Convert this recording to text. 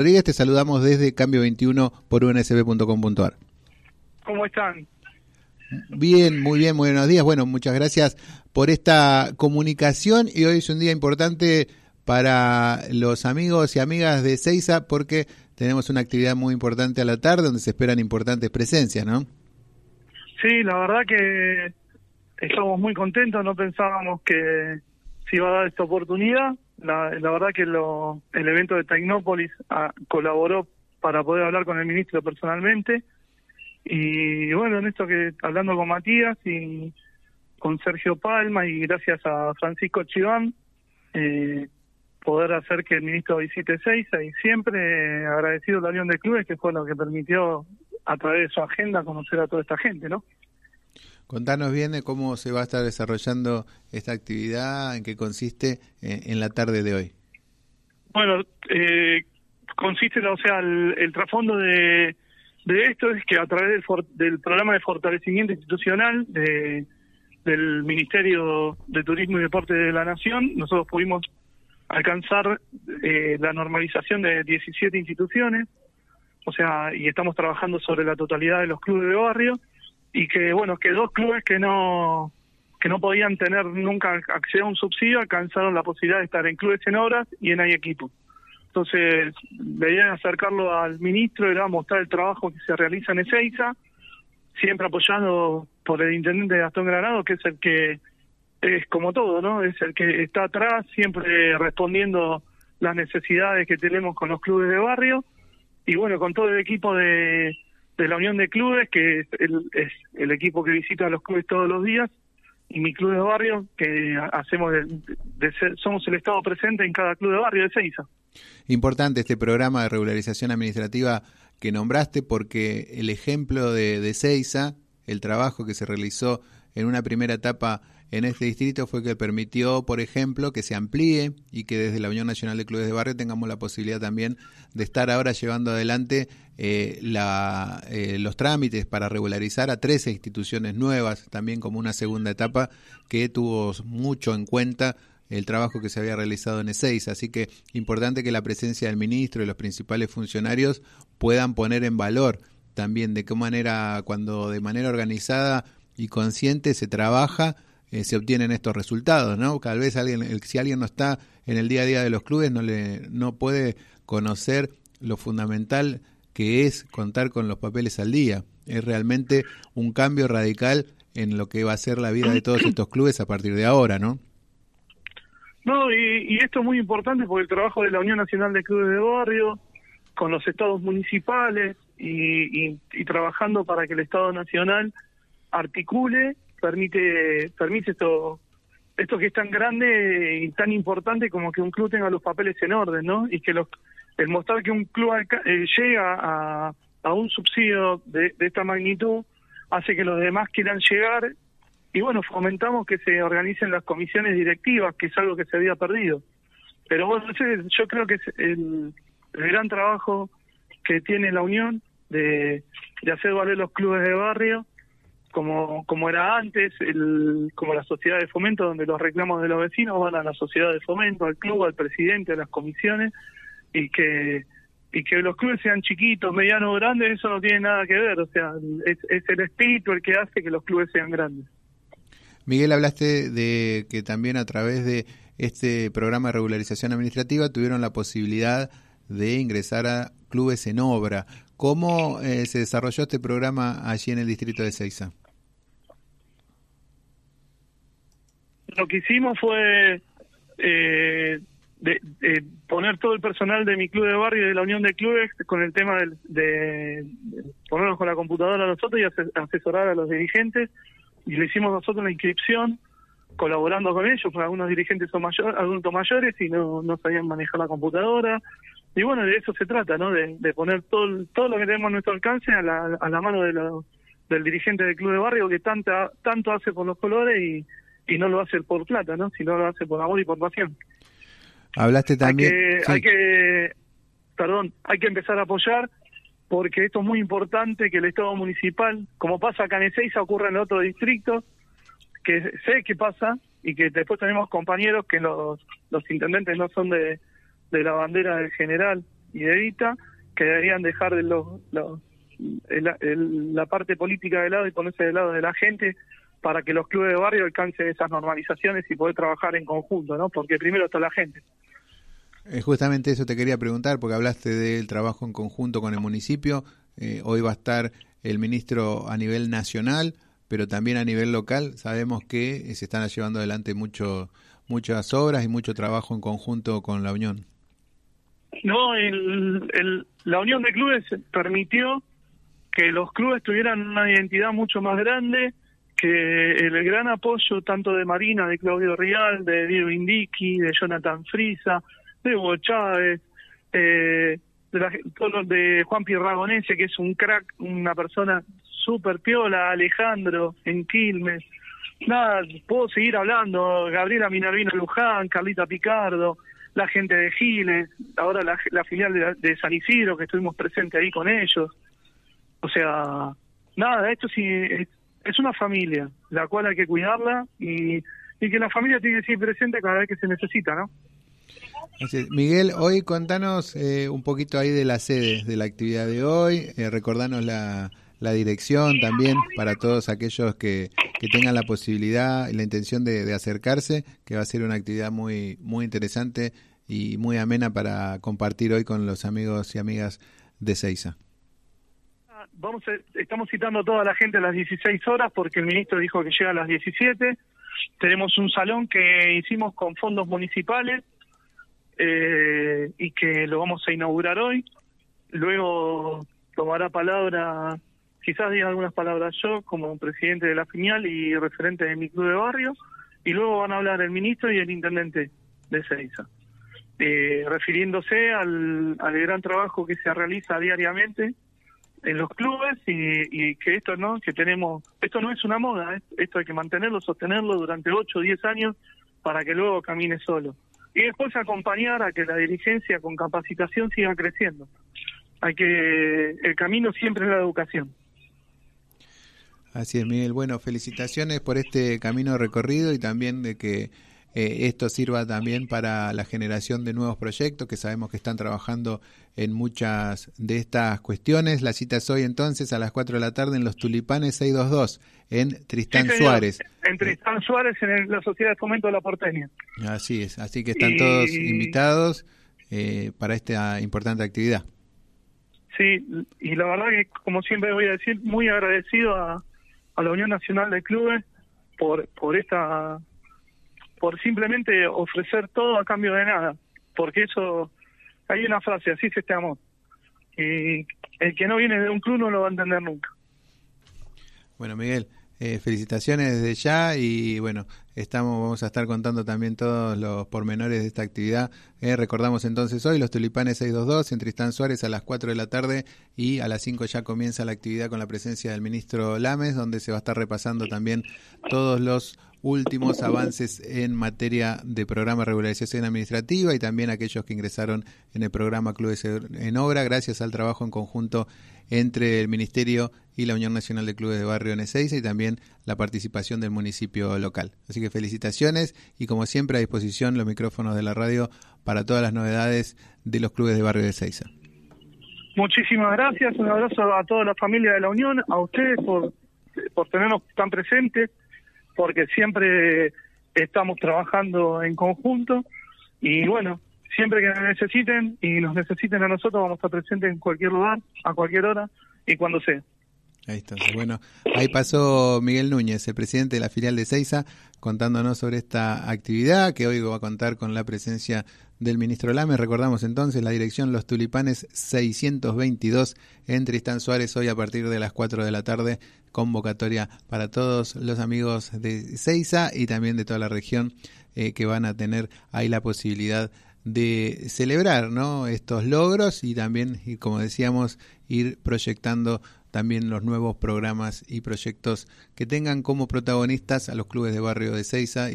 Rodríguez, te saludamos desde Cambio 21 por unsb.com.ar. ¿Cómo están? Bien, muy bien, muy buenos días. Bueno, muchas gracias por esta comunicación y hoy es un día importante para los amigos y amigas de Seiza porque tenemos una actividad muy importante a la tarde donde se esperan importantes presencias, ¿no? Sí, la verdad que estamos muy contentos, no pensábamos que se iba a dar esta oportunidad la, la verdad que lo, el evento de Tecnópolis ah, colaboró para poder hablar con el ministro personalmente. Y bueno, en esto que hablando con Matías y con Sergio Palma y gracias a Francisco Chiván, eh, poder hacer que el ministro visite Seiza y siempre agradecido a la Unión de Clubes, que fue lo que permitió a través de su agenda conocer a toda esta gente, ¿no? Contanos bien de cómo se va a estar desarrollando esta actividad, en qué consiste eh, en la tarde de hoy. Bueno, eh, consiste, o sea, el, trasfondo de, de, esto es que a través del, programa de fortalecimiento institucional de, del Ministerio de Turismo y Deporte de la Nación, nosotros pudimos alcanzar eh, la normalización de 17 instituciones, o sea, y estamos trabajando sobre la totalidad de los clubes de barrio y que bueno que dos clubes que no que no podían tener nunca acceso a un subsidio alcanzaron la posibilidad de estar en clubes en obras y en hay equipo. Entonces la idea de acercarlo al ministro era mostrar el trabajo que se realiza en Ezeiza siempre apoyado por el intendente Gastón Granado que es el que es como todo no es el que está atrás siempre respondiendo las necesidades que tenemos con los clubes de barrio. Y bueno con todo el equipo de de la Unión de Clubes, que es el, equipo que visita a los clubes todos los días, y mi club de barrio, que hacemos de, somos el Estado presente en cada club de barrio de Seiza. Importante este programa de regularización administrativa que nombraste, porque el ejemplo de, de Seiza, el trabajo que se realizó en una primera etapa en este distrito fue que permitió, por ejemplo, que se amplíe y que desde la Unión Nacional de Clubes de Barrio tengamos la posibilidad también de estar ahora llevando adelante eh, la, eh, los trámites para regularizar a 13 instituciones nuevas, también como una segunda etapa que tuvo mucho en cuenta el trabajo que se había realizado en E6. Así que importante que la presencia del ministro y los principales funcionarios puedan poner en valor también de qué manera, cuando de manera organizada y consciente se trabaja, eh, se obtienen estos resultados, ¿no? Tal vez alguien, si alguien no está en el día a día de los clubes, no le, no puede conocer lo fundamental que es contar con los papeles al día. Es realmente un cambio radical en lo que va a ser la vida de todos estos clubes a partir de ahora, ¿no? No, y, esto es muy importante porque el trabajo de la Unión Nacional de Clubes de Barrio, con los estados municipales y trabajando para que el Estado Nacional articule permite permite esto esto que es tan grande y tan importante como que un club tenga los papeles en orden, ¿no? Y que los el mostrar que un club eh, llega a, un subsidio de, esta magnitud hace que los demás quieran llegar y bueno, fomentamos que se organicen las comisiones directivas, que es algo que se había perdido. Pero bueno, yo creo que es el gran trabajo que tiene la Unión de, de hacer valer los clubes de barrio como, como era antes, el, como la sociedad de fomento, donde los reclamos de los vecinos van a la sociedad de fomento, al club, al presidente, a las comisiones, y que y que los clubes sean chiquitos, medianos o grandes, eso no tiene nada que ver, o sea, es, es el espíritu el que hace que los clubes sean grandes. Miguel, hablaste de que también a través de este programa de regularización administrativa tuvieron la posibilidad de ingresar a clubes en obra. ¿Cómo eh, se desarrolló este programa allí en el distrito de Ceiza? Lo que hicimos fue eh, de, poner todo el personal de mi club de barrio y de la unión de clubes con el tema de, ponernos con la computadora nosotros y asesorar a los dirigentes y le hicimos nosotros la inscripción colaborando con ellos, porque algunos dirigentes son mayor, adultos mayores y no, no sabían manejar la computadora, y bueno, de eso se trata, ¿no? De, poner todo, todo lo que tenemos a nuestro alcance a la, a la mano de del dirigente del club de barrio que tanta, tanto hace por los colores y, y no lo hace por plata, ¿no? Sino lo hace por amor y por pasión. Hablaste también. Hay que, perdón, hay que empezar a apoyar porque esto es muy importante que el Estado municipal, como pasa acá en Ezeiza, ocurre en otro distrito, que sé que pasa y que después tenemos compañeros que los, los intendentes no son de, de la bandera del general y de Evita, que deberían dejar de los, la parte política de lado y ponerse del lado de la gente para que los clubes de barrio alcancen esas normalizaciones y poder trabajar en conjunto, ¿no? Porque primero está la gente. Eh, justamente eso te quería preguntar, porque hablaste del trabajo en conjunto con el municipio. Eh, hoy va a estar el ministro a nivel nacional, pero también a nivel local. Sabemos que eh, se están llevando adelante mucho, muchas obras y mucho trabajo en conjunto con la Unión. No, el, la Unión de Clubes permitió que los clubes tuvieran una identidad mucho más grande, que el gran apoyo tanto de Marina, de Claudio Rial, de Diego Indiki, de Jonathan Frisa, de Hugo Chávez, eh, de, de Juan Pirragonese, que es un crack, una persona súper piola, Alejandro en Quilmes, nada, puedo seguir hablando, Gabriela Minervino Luján, Carlita Picardo, la gente de Giles, ahora la, filial de, de, San Isidro, que estuvimos presentes ahí con ellos. O sea, nada, esto sí es, es una familia, la cual hay que cuidarla y, y que la familia tiene que ser presente cada vez que se necesita, ¿no? Miguel, hoy contanos eh, un poquito ahí de la sede de la actividad de hoy, eh, recordanos la, la, dirección también para todos aquellos que, que, tengan la posibilidad y la intención de, acercarse, que va a ser una actividad muy, muy interesante y muy amena para compartir hoy con los amigos y amigas de Seiza vamos estamos citando a toda la gente a las 16 horas porque el ministro dijo que llega a las 17. Tenemos un salón que hicimos con fondos municipales eh, y que lo vamos a inaugurar hoy. Luego tomará palabra, quizás diga algunas palabras yo como presidente de la FINIAL y referente de mi club de barrio. Y luego van a hablar el ministro y el intendente de Ceiza. Eh, refiriéndose al, al gran trabajo que se realiza diariamente en los clubes y, que esto no que tenemos esto no es una moda ¿eh? esto hay que mantenerlo sostenerlo durante 8 o 10 años para que luego camine solo y después acompañar a que la dirigencia con capacitación siga creciendo hay que el camino siempre es la educación Así es, Miguel. Bueno, felicitaciones por este camino recorrido y también de que eh, esto sirva también para la generación de nuevos proyectos que sabemos que están trabajando en muchas de estas cuestiones. La cita es hoy entonces a las 4 de la tarde en los Tulipanes 622 en Tristán Suárez. En Tristán Suárez en la Sociedad de Fomento de la Porteña. Así es, así que están todos invitados eh, para esta importante actividad. Sí, y la verdad que como siempre voy a decir, muy agradecido a, a la Unión Nacional de Clubes por, por esta por simplemente ofrecer todo a cambio de nada, porque eso, hay una frase, así se este amor, y el que no viene de un club no lo va a entender nunca. Bueno, Miguel, eh, felicitaciones desde ya y bueno, estamos vamos a estar contando también todos los pormenores de esta actividad. Eh, recordamos entonces hoy los Tulipanes 622 en Tristán Suárez a las 4 de la tarde y a las 5 ya comienza la actividad con la presencia del ministro Lames, donde se va a estar repasando también todos los últimos avances en materia de programa de regularización administrativa y también aquellos que ingresaron en el programa Clubes en Obra, gracias al trabajo en conjunto entre el Ministerio y la Unión Nacional de Clubes de Barrio en Ezeiza y también la participación del municipio local. Así que felicitaciones y como siempre a disposición los micrófonos de la radio para todas las novedades de los clubes de barrio de Ezeiza. Muchísimas gracias, un abrazo a toda la familia de la Unión, a ustedes por, por tenernos tan presentes porque siempre estamos trabajando en conjunto y bueno, siempre que nos necesiten y nos necesiten a nosotros vamos a estar presentes en cualquier lugar, a cualquier hora y cuando sea. Ahí está. Bueno, ahí pasó Miguel Núñez, el presidente de la filial de Seiza, contándonos sobre esta actividad que hoy va a contar con la presencia del ministro Lame. Recordamos entonces la dirección Los Tulipanes 622 en Tristán Suárez, hoy a partir de las 4 de la tarde. Convocatoria para todos los amigos de Ceiza y también de toda la región eh, que van a tener ahí la posibilidad de celebrar estos logros y también, como decíamos, ir proyectando también los nuevos programas y proyectos que tengan como protagonistas a los clubes de barrio de Ceiza